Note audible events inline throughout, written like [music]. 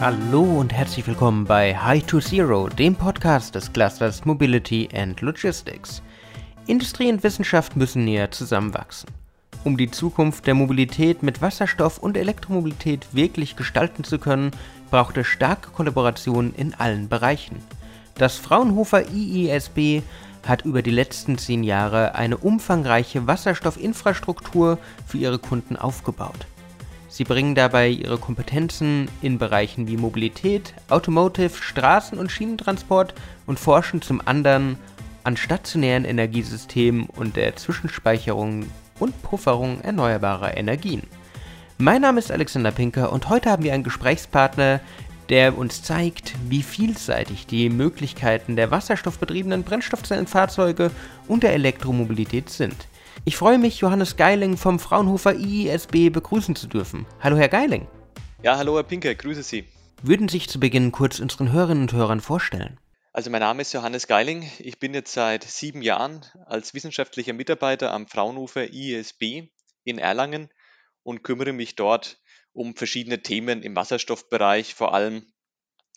Hallo und herzlich willkommen bei High to Zero, dem Podcast des Clusters Mobility and Logistics. Industrie und Wissenschaft müssen näher zusammenwachsen. Um die Zukunft der Mobilität mit Wasserstoff und Elektromobilität wirklich gestalten zu können, braucht es starke Kollaboration in allen Bereichen. Das Fraunhofer IISB hat über die letzten zehn Jahre eine umfangreiche Wasserstoffinfrastruktur für ihre Kunden aufgebaut. Sie bringen dabei ihre Kompetenzen in Bereichen wie Mobilität, Automotive, Straßen- und Schienentransport und forschen zum anderen an stationären Energiesystemen und der Zwischenspeicherung und Pufferung erneuerbarer Energien. Mein Name ist Alexander Pinker und heute haben wir einen Gesprächspartner, der uns zeigt, wie vielseitig die Möglichkeiten der wasserstoffbetriebenen Brennstoffzellenfahrzeuge und der Elektromobilität sind. Ich freue mich, Johannes Geiling vom Fraunhofer IISB begrüßen zu dürfen. Hallo, Herr Geiling. Ja, hallo, Herr Pinker, grüße Sie. Würden Sie sich zu Beginn kurz unseren Hörerinnen und Hörern vorstellen? Also mein Name ist Johannes Geiling. Ich bin jetzt seit sieben Jahren als wissenschaftlicher Mitarbeiter am Fraunhofer ISB in Erlangen und kümmere mich dort um verschiedene Themen im Wasserstoffbereich, vor allem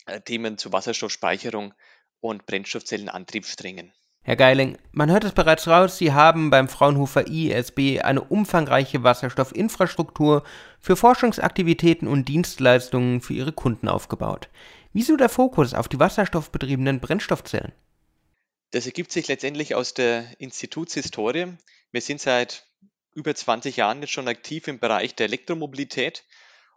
äh, Themen zur Wasserstoffspeicherung und Brennstoffzellenantriebssträngen. Herr Geiling, man hört es bereits raus, Sie haben beim Fraunhofer ISB eine umfangreiche Wasserstoffinfrastruktur für Forschungsaktivitäten und Dienstleistungen für Ihre Kunden aufgebaut. Wieso der Fokus auf die wasserstoffbetriebenen Brennstoffzellen? Das ergibt sich letztendlich aus der Institutshistorie. Wir sind seit über 20 Jahren jetzt schon aktiv im Bereich der Elektromobilität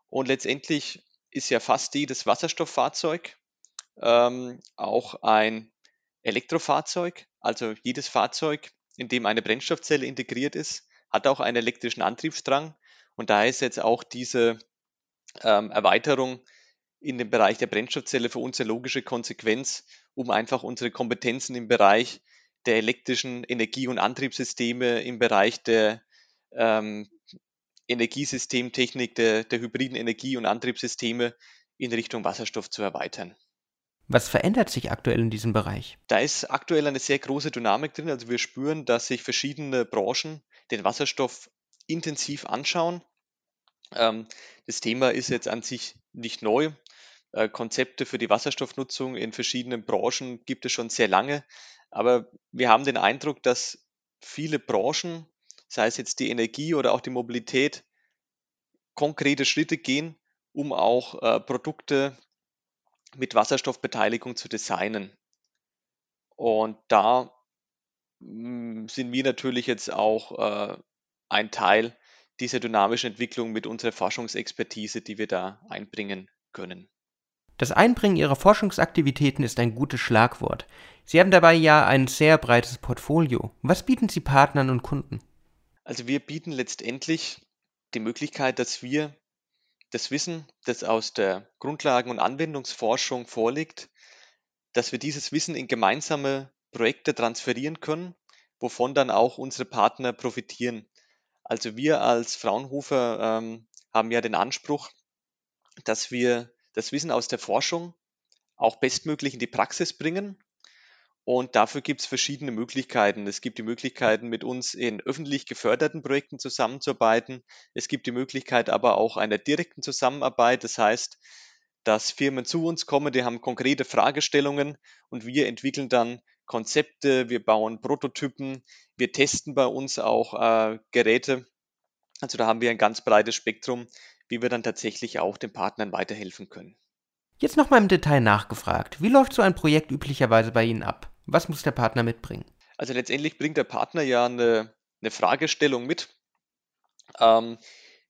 und letztendlich ist ja fast jedes Wasserstofffahrzeug ähm, auch ein Elektrofahrzeug. Also jedes Fahrzeug, in dem eine Brennstoffzelle integriert ist, hat auch einen elektrischen Antriebsstrang. Und da ist jetzt auch diese ähm, Erweiterung in dem Bereich der Brennstoffzelle für uns eine logische Konsequenz, um einfach unsere Kompetenzen im Bereich der elektrischen Energie- und Antriebssysteme, im Bereich der ähm, Energiesystemtechnik, der, der hybriden Energie- und Antriebssysteme in Richtung Wasserstoff zu erweitern. Was verändert sich aktuell in diesem Bereich? Da ist aktuell eine sehr große Dynamik drin. Also wir spüren, dass sich verschiedene Branchen den Wasserstoff intensiv anschauen. Ähm, das Thema ist jetzt an sich nicht neu. Äh, Konzepte für die Wasserstoffnutzung in verschiedenen Branchen gibt es schon sehr lange. Aber wir haben den Eindruck, dass viele Branchen, sei es jetzt die Energie oder auch die Mobilität, konkrete Schritte gehen, um auch äh, Produkte mit Wasserstoffbeteiligung zu designen. Und da mm, sind wir natürlich jetzt auch äh, ein Teil dieser dynamischen Entwicklung mit unserer Forschungsexpertise, die wir da einbringen können. Das Einbringen Ihrer Forschungsaktivitäten ist ein gutes Schlagwort. Sie haben dabei ja ein sehr breites Portfolio. Was bieten Sie Partnern und Kunden? Also wir bieten letztendlich die Möglichkeit, dass wir das Wissen, das aus der Grundlagen- und Anwendungsforschung vorliegt, dass wir dieses Wissen in gemeinsame Projekte transferieren können, wovon dann auch unsere Partner profitieren. Also wir als Fraunhofer ähm, haben ja den Anspruch, dass wir das Wissen aus der Forschung auch bestmöglich in die Praxis bringen und dafür gibt es verschiedene Möglichkeiten. Es gibt die Möglichkeiten, mit uns in öffentlich geförderten Projekten zusammenzuarbeiten. Es gibt die Möglichkeit aber auch einer direkten Zusammenarbeit. Das heißt, dass Firmen zu uns kommen, die haben konkrete Fragestellungen und wir entwickeln dann Konzepte, wir bauen Prototypen, wir testen bei uns auch äh, Geräte. Also da haben wir ein ganz breites Spektrum, wie wir dann tatsächlich auch den Partnern weiterhelfen können. Jetzt nochmal im Detail nachgefragt. Wie läuft so ein Projekt üblicherweise bei Ihnen ab? Was muss der Partner mitbringen? Also letztendlich bringt der Partner ja eine, eine Fragestellung mit, ähm,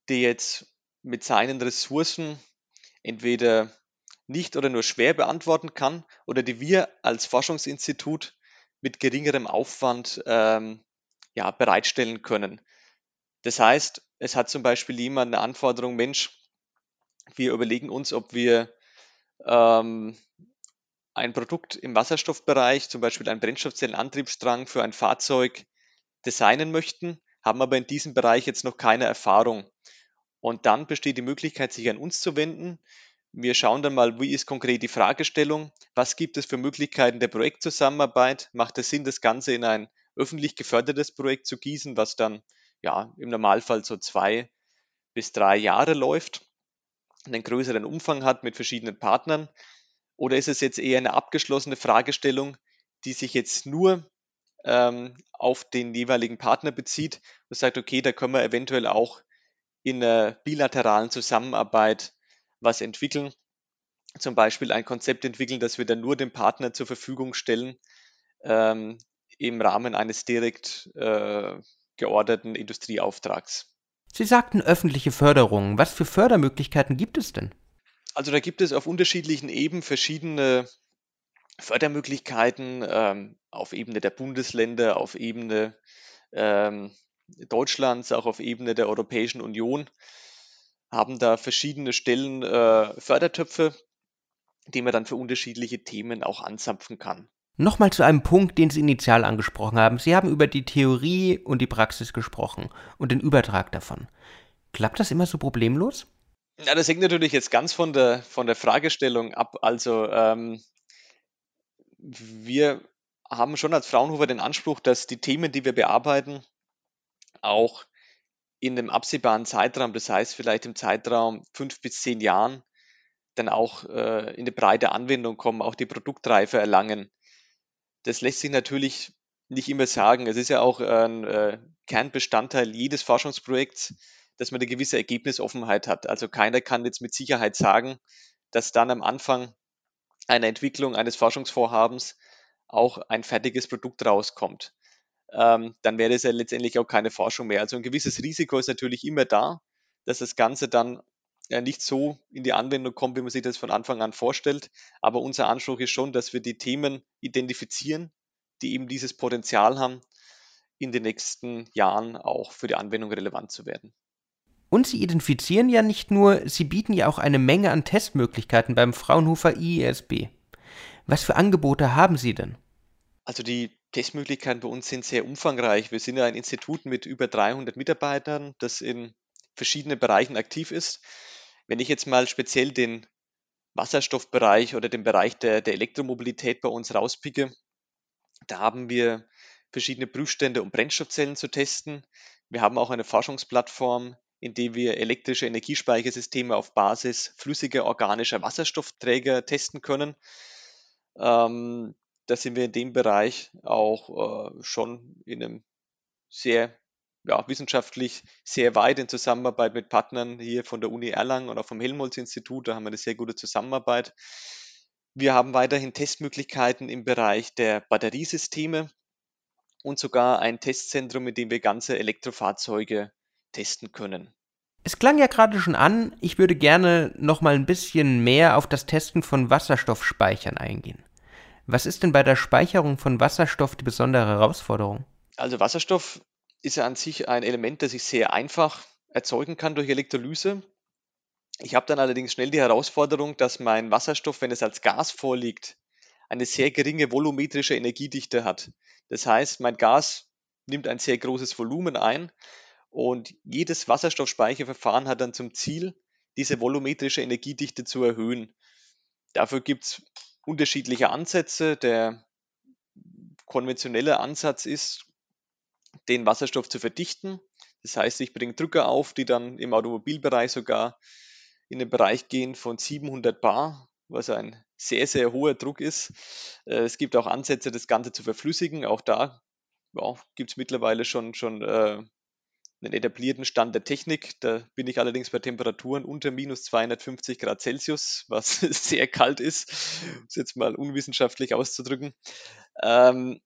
die jetzt mit seinen Ressourcen entweder nicht oder nur schwer beantworten kann oder die wir als Forschungsinstitut mit geringerem Aufwand ähm, ja, bereitstellen können. Das heißt, es hat zum Beispiel jemand eine Anforderung, Mensch, wir überlegen uns, ob wir ähm, ein Produkt im Wasserstoffbereich, zum Beispiel einen Brennstoffzellenantriebsstrang für ein Fahrzeug designen möchten, haben aber in diesem Bereich jetzt noch keine Erfahrung. Und dann besteht die Möglichkeit, sich an uns zu wenden. Wir schauen dann mal, wie ist konkret die Fragestellung, was gibt es für Möglichkeiten der Projektzusammenarbeit, macht es Sinn, das Ganze in ein öffentlich gefördertes Projekt zu gießen, was dann ja im Normalfall so zwei bis drei Jahre läuft. einen größeren Umfang hat mit verschiedenen Partnern? Oder ist es jetzt eher eine abgeschlossene Fragestellung, die sich jetzt nur ähm, auf den jeweiligen Partner bezieht und sagt, okay, da können wir eventuell auch in einer bilateralen Zusammenarbeit was entwickeln. Zum Beispiel ein Konzept entwickeln, das wir dann nur dem Partner zur Verfügung stellen ähm, im Rahmen eines direkt äh, georderten Industrieauftrags. Sie sagten öffentliche Förderung. Was für Fördermöglichkeiten gibt es denn? Also da gibt es auf unterschiedlichen Ebenen verschiedene Fördermöglichkeiten ähm, auf Ebene der Bundesländer, auf Ebene ähm, Deutschlands, auch auf Ebene der Europäischen Union, haben da verschiedene Stellen äh, Fördertöpfe, die man dann für unterschiedliche Themen auch anzapfen kann. Nochmal zu einem Punkt, den Sie initial angesprochen haben. Sie haben über die Theorie und die Praxis gesprochen und den Übertrag davon. Klappt das immer so problemlos? Ja, das hängt natürlich jetzt ganz von der, von der Fragestellung ab. Also ähm, wir haben schon als Fraunhofer den Anspruch, dass die Themen, die wir bearbeiten, auch in dem absehbaren Zeitraum, das heißt vielleicht im Zeitraum fünf bis zehn Jahren, dann auch äh, in eine breite Anwendung kommen, auch die Produktreife erlangen. Das lässt sich natürlich nicht immer sagen. Es ist ja auch ein äh, Kernbestandteil jedes Forschungsprojekts, dass man eine gewisse Ergebnisoffenheit hat. Also keiner kann jetzt mit Sicherheit sagen, dass dann am Anfang einer Entwicklung eines Forschungsvorhabens auch ein fertiges Produkt rauskommt. Ähm, dann wäre es ja letztendlich auch keine Forschung mehr. Also ein gewisses Risiko ist natürlich immer da, dass das Ganze dann ja, nicht so in die Anwendung kommt, wie man sich das von Anfang an vorstellt. Aber unser Anspruch ist schon, dass wir die Themen identifizieren, die eben dieses Potenzial haben, in den nächsten Jahren auch für die Anwendung relevant zu werden. Und Sie identifizieren ja nicht nur, Sie bieten ja auch eine Menge an Testmöglichkeiten beim Fraunhofer IESB. Was für Angebote haben Sie denn? Also die Testmöglichkeiten bei uns sind sehr umfangreich. Wir sind ja ein Institut mit über 300 Mitarbeitern, das in verschiedenen Bereichen aktiv ist. Wenn ich jetzt mal speziell den Wasserstoffbereich oder den Bereich der, der Elektromobilität bei uns rauspicke, da haben wir verschiedene Prüfstände, um Brennstoffzellen zu testen. Wir haben auch eine Forschungsplattform, in der wir elektrische Energiespeichersysteme auf Basis flüssiger organischer Wasserstoffträger testen können. Ähm, da sind wir in dem Bereich auch äh, schon in einem sehr ja, wissenschaftlich sehr weit in Zusammenarbeit mit Partnern hier von der Uni Erlangen und auch vom Helmholtz-Institut. Da haben wir eine sehr gute Zusammenarbeit. Wir haben weiterhin Testmöglichkeiten im Bereich der Batteriesysteme und sogar ein Testzentrum, in dem wir ganze Elektrofahrzeuge testen können. Es klang ja gerade schon an, ich würde gerne noch mal ein bisschen mehr auf das Testen von Wasserstoffspeichern eingehen. Was ist denn bei der Speicherung von Wasserstoff die besondere Herausforderung? Also Wasserstoff ist ja an sich ein Element, das ich sehr einfach erzeugen kann durch Elektrolyse. Ich habe dann allerdings schnell die Herausforderung, dass mein Wasserstoff, wenn es als Gas vorliegt, eine sehr geringe volumetrische Energiedichte hat. Das heißt, mein Gas nimmt ein sehr großes Volumen ein und jedes Wasserstoffspeicherverfahren hat dann zum Ziel, diese volumetrische Energiedichte zu erhöhen. Dafür gibt es unterschiedliche Ansätze. Der konventionelle Ansatz ist, den Wasserstoff zu verdichten. Das heißt, ich bringe Drücker auf, die dann im Automobilbereich sogar in den Bereich gehen von 700 Bar, was ein sehr, sehr hoher Druck ist. Äh, es gibt auch Ansätze, das Ganze zu verflüssigen. Auch da ja, gibt es mittlerweile schon, schon äh, einen etablierten Stand der Technik. Da bin ich allerdings bei Temperaturen unter minus 250 Grad Celsius, was [laughs] sehr kalt ist, um es jetzt mal unwissenschaftlich auszudrücken. Ähm,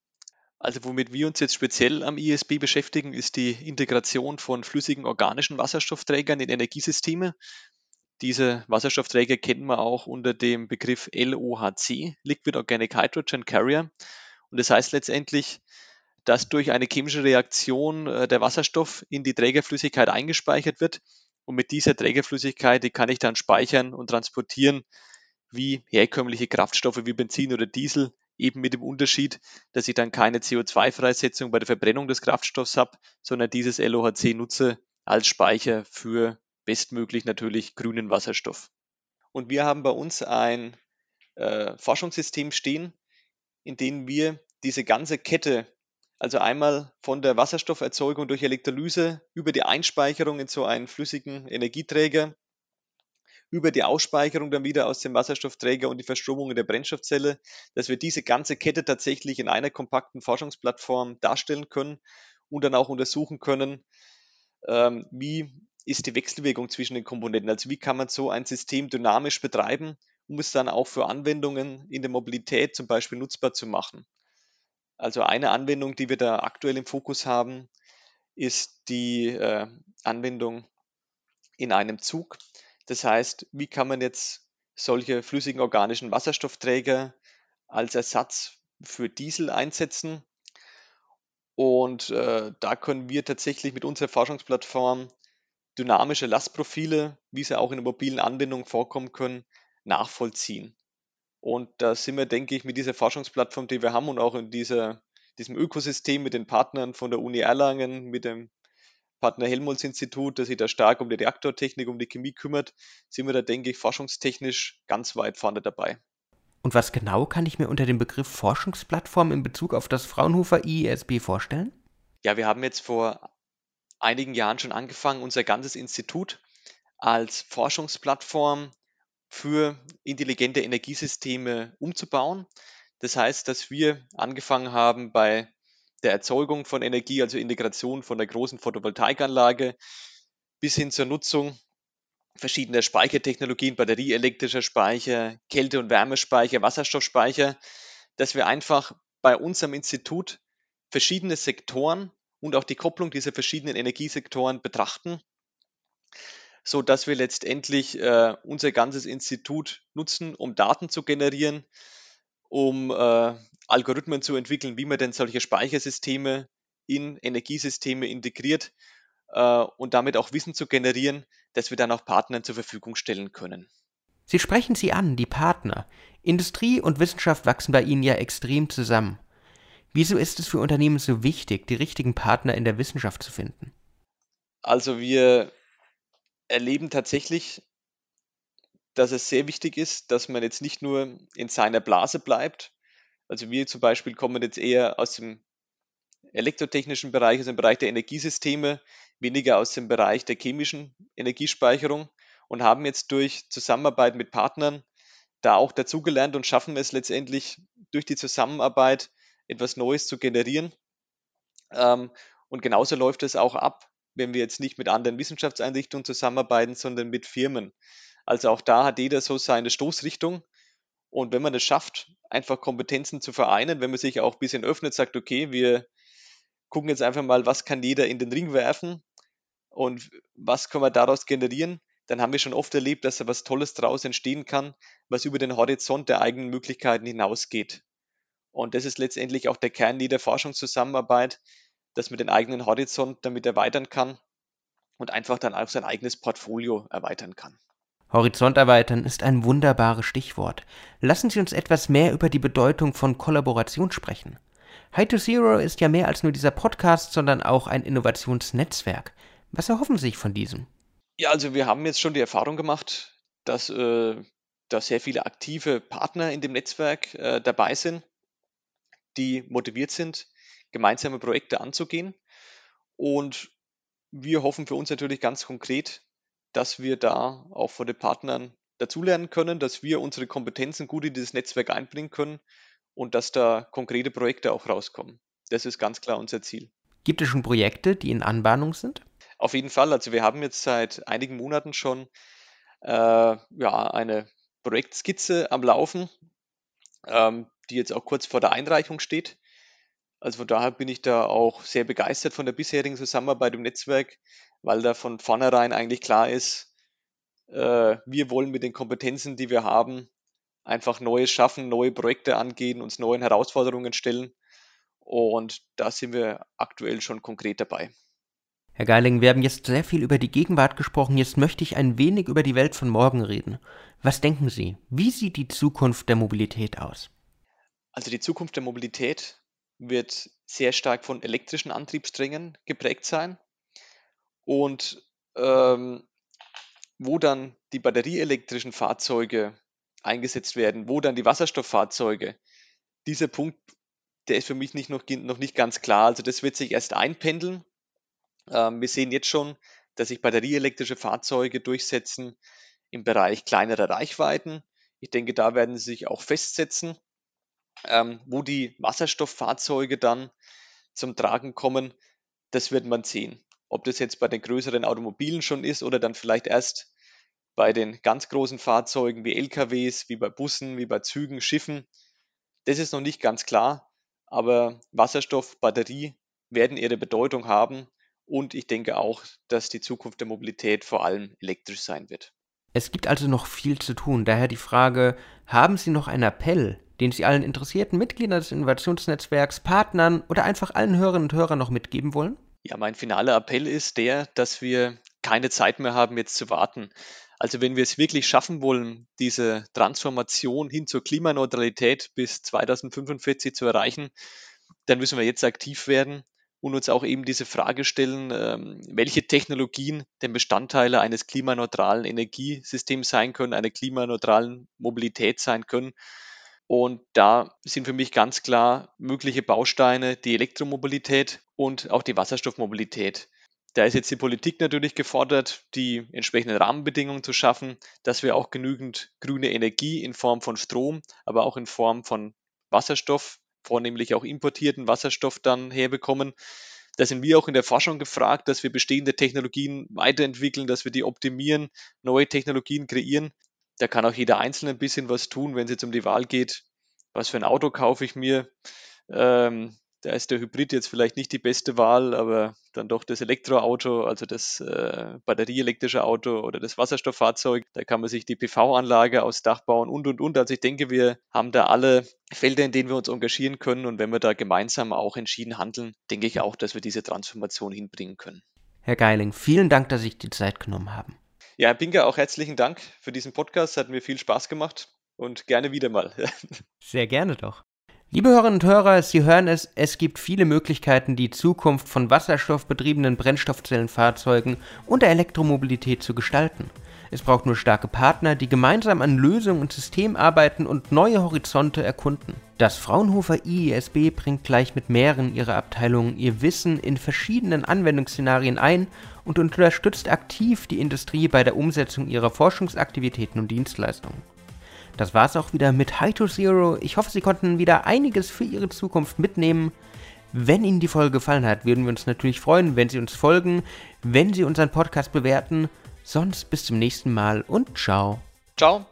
also womit wir uns jetzt speziell am ISB beschäftigen, ist die Integration von flüssigen organischen Wasserstoffträgern in Energiesysteme. Diese Wasserstoffträger kennen wir auch unter dem Begriff LOHC, Liquid Organic Hydrogen Carrier. Und das heißt letztendlich, dass durch eine chemische Reaktion äh, der Wasserstoff in die Trägerflüssigkeit eingespeichert wird. Und mit dieser Trägerflüssigkeit, die kann ich dann speichern und transportieren wie herkömmliche Kraftstoffe wie Benzin oder Diesel, eben mit dem Unterschied, dass ich dann keine CO2-Freisetzung bei der Verbrennung des Kraftstoffs habe, sondern dieses LOHC nutze als Speicher für bestmöglich natürlich grünen Wasserstoff. Und wir haben bei uns ein äh, Forschungssystem stehen, in dem wir diese ganze Kette also einmal von der Wasserstofferzeugung durch Elektrolyse über die Einspeicherung in so einen flüssigen Energieträger, über die Ausspeicherung dann wieder aus dem Wasserstoffträger und die Verstromung in der Brennstoffzelle, dass wir diese ganze Kette tatsächlich in einer kompakten Forschungsplattform darstellen können und dann auch untersuchen können, ähm, wie ist die Wechselwirkung zwischen den Komponenten. Also wie kann man so ein System dynamisch betreiben, um es dann auch für Anwendungen in der Mobilität zum Beispiel nutzbar zu machen. Also eine Anwendung, die wir da aktuell im Fokus haben, ist die äh, Anwendung in einem Zug. Das heißt, wie kann man jetzt solche flüssigen organischen Wasserstoffträger als Ersatz für Diesel einsetzen? Und äh, da können wir tatsächlich mit unserer Forschungsplattform dynamische Lastprofile, wie sie auch in mobilen Anwendung vorkommen können, nachvollziehen. Und da sind wir, denke ich, mit dieser Forschungsplattform, die wir haben und auch in dieser, diesem Ökosystem mit den Partnern von der Uni Erlangen, mit dem Partner Helmholtz-Institut, das sich da stark um die Reaktortechnik, um die Chemie kümmert, sind wir da, denke ich, forschungstechnisch ganz weit vorne dabei. Und was genau kann ich mir unter dem Begriff Forschungsplattform in Bezug auf das Fraunhofer IESB vorstellen? Ja, wir haben jetzt vor einigen Jahren schon angefangen, unser ganzes Institut als Forschungsplattform für intelligente Energiesysteme umzubauen. Das heißt, dass wir angefangen haben bei der Erzeugung von Energie, also Integration von der großen Photovoltaikanlage bis hin zur Nutzung verschiedener Speichertechnologien, batterieelektrischer Speicher, Kälte- und Wärmespeicher, Wasserstoffspeicher, dass wir einfach bei unserem Institut verschiedene Sektoren und auch die Kopplung dieser verschiedenen Energiesektoren betrachten so dass wir letztendlich äh, unser ganzes Institut nutzen, um Daten zu generieren, um äh, Algorithmen zu entwickeln, wie man denn solche Speichersysteme in Energiesysteme integriert äh, und damit auch Wissen zu generieren, das wir dann auch Partnern zur Verfügung stellen können. Sie sprechen sie an, die Partner. Industrie und Wissenschaft wachsen bei Ihnen ja extrem zusammen. Wieso ist es für Unternehmen so wichtig, die richtigen Partner in der Wissenschaft zu finden? Also wir erleben tatsächlich, dass es sehr wichtig ist, dass man jetzt nicht nur in seiner Blase bleibt. Also wir zum Beispiel kommen jetzt eher aus dem elektrotechnischen Bereich, aus dem Bereich der Energiesysteme, weniger aus dem Bereich der chemischen Energiespeicherung und haben jetzt durch Zusammenarbeit mit Partnern da auch dazugelernt und schaffen es letztendlich durch die Zusammenarbeit etwas Neues zu generieren. Ähm, und genauso läuft es auch ab wenn wir jetzt nicht mit anderen Wissenschaftseinrichtungen zusammenarbeiten, sondern mit Firmen. Also auch da hat jeder so seine Stoßrichtung. Und wenn man es schafft, einfach Kompetenzen zu vereinen, wenn man sich auch ein bisschen öffnet, sagt, okay, wir gucken jetzt einfach mal, was kann jeder in den Ring werfen und was können wir daraus generieren, dann haben wir schon oft erlebt, dass da was Tolles daraus entstehen kann, was über den Horizont der eigenen Möglichkeiten hinausgeht. Und das ist letztendlich auch der Kern jeder Forschungszusammenarbeit, dass man den eigenen Horizont damit erweitern kann und einfach dann auch sein eigenes Portfolio erweitern kann. Horizont erweitern ist ein wunderbares Stichwort. Lassen Sie uns etwas mehr über die Bedeutung von Kollaboration sprechen. High to Zero ist ja mehr als nur dieser Podcast, sondern auch ein Innovationsnetzwerk. Was erhoffen Sie sich von diesem? Ja, also wir haben jetzt schon die Erfahrung gemacht, dass äh, da sehr viele aktive Partner in dem Netzwerk äh, dabei sind, die motiviert sind, gemeinsame Projekte anzugehen. Und wir hoffen für uns natürlich ganz konkret, dass wir da auch von den Partnern dazulernen können, dass wir unsere Kompetenzen gut in dieses Netzwerk einbringen können und dass da konkrete Projekte auch rauskommen. Das ist ganz klar unser Ziel. Gibt es schon Projekte, die in Anbahnung sind? Auf jeden Fall. Also wir haben jetzt seit einigen Monaten schon äh, ja, eine Projektskizze am Laufen, ähm, die jetzt auch kurz vor der Einreichung steht. Also von daher bin ich da auch sehr begeistert von der bisherigen Zusammenarbeit im Netzwerk, weil da von vornherein eigentlich klar ist, äh, wir wollen mit den Kompetenzen, die wir haben, einfach Neues schaffen, neue Projekte angehen, uns neuen Herausforderungen stellen. Und da sind wir aktuell schon konkret dabei. Herr Geiling, wir haben jetzt sehr viel über die Gegenwart gesprochen. Jetzt möchte ich ein wenig über die Welt von morgen reden. Was denken Sie? Wie sieht die Zukunft der Mobilität aus? Also die Zukunft der Mobilität wird sehr stark von elektrischen Antriebssträngen geprägt sein. Und ähm, wo dann die batterieelektrischen Fahrzeuge eingesetzt werden, wo dann die Wasserstofffahrzeuge, dieser Punkt, der ist für mich nicht noch, noch nicht ganz klar. Also das wird sich erst einpendeln. Ähm, wir sehen jetzt schon, dass sich batterieelektrische Fahrzeuge durchsetzen im Bereich kleinerer Reichweiten. Ich denke, da werden sie sich auch festsetzen, ähm, wo die Wasserstofffahrzeuge dann zum Tragen kommen. Das wird man sehen. Ob das jetzt bei den größeren Automobilen schon ist oder dann vielleicht erst bei den ganz großen Fahrzeugen wie LKWs, wie bei Bussen, wie bei Zügen, Schiffen. Das ist noch nicht ganz klar, aber Wasserstoff, Batterie werden ihre Bedeutung haben und ich denke auch, dass die Zukunft der Mobilität vor allem elektrisch sein wird. Es gibt also noch viel zu tun. Daher die Frage, haben Sie noch einen Appell, den Sie allen interessierten Mitgliedern des Innovationsnetzwerks, Partnern oder einfach allen Hörerinnen und Hörern noch mitgeben wollen? Ja, mein finaler Appell ist der, dass wir keine Zeit mehr haben, jetzt zu warten. Also wenn wir es wirklich schaffen wollen, diese Transformation hin zur Klimaneutralität bis 2045 zu erreichen, dann müssen wir jetzt aktiv werden und uns auch eben diese Frage stellen, ähm, welche Technologien denn Bestandteile eines klimaneutralen Energiesystems sein können, einer klimaneutralen Mobilität sein können. Und da sind für mich ganz klar mögliche Bausteine die Elektromobilität und auch die Wasserstoffmobilität. Da ist jetzt die Politik natürlich gefordert, die entsprechenden Rahmenbedingungen zu schaffen, dass wir auch genügend grüne Energie in Form von Strom, aber auch in Form von Wasserstoff, vornehmlich auch importierten Wasserstoff dann herbekommen. Da sind wir auch in der Forschung gefragt, dass wir bestehende Technologien weiterentwickeln, dass wir die optimieren, neue Technologien kreieren. Da kann auch jeder Einzelne ein bisschen was tun, wenn es jetzt um die Wahl geht, was für ein Auto kaufe ich mir. Ähm, da ist der Hybrid jetzt vielleicht nicht die beste Wahl, aber dann doch das Elektroauto, also das äh, batterieelektrische Auto oder das Wasserstofffahrzeug. Da kann man sich die PV-Anlage aus Dach bauen und und und. Also ich denke, wir haben da alle Felder, in denen wir uns engagieren können und wenn wir da gemeinsam auch entschieden handeln, denke ich auch, dass wir diese Transformation hinbringen können. Herr Geiling, vielen Dank, dass Sie sich die Zeit genommen haben. Ja, Herr Pinker, auch herzlichen Dank für diesen Podcast. Hat mir viel Spaß gemacht und gerne wieder mal. [laughs] Sehr gerne doch. Liebe Hörerinnen und Hörer, Sie hören es, es gibt viele Möglichkeiten, die Zukunft von wasserstoffbetriebenen Brennstoffzellenfahrzeugen und der Elektromobilität zu gestalten. Es braucht nur starke Partner, die gemeinsam an Lösungen und Systemen arbeiten und neue Horizonte erkunden. Das Fraunhofer IESB bringt gleich mit mehreren ihrer Abteilungen ihr Wissen in verschiedenen Anwendungsszenarien ein und unterstützt aktiv die Industrie bei der Umsetzung ihrer Forschungsaktivitäten und Dienstleistungen. Das war's auch wieder mit High to Zero. Ich hoffe, Sie konnten wieder einiges für Ihre Zukunft mitnehmen. Wenn Ihnen die Folge gefallen hat, würden wir uns natürlich freuen, wenn Sie uns folgen, wenn Sie unseren Podcast bewerten. Sonst bis zum nächsten Mal und ciao. Ciao.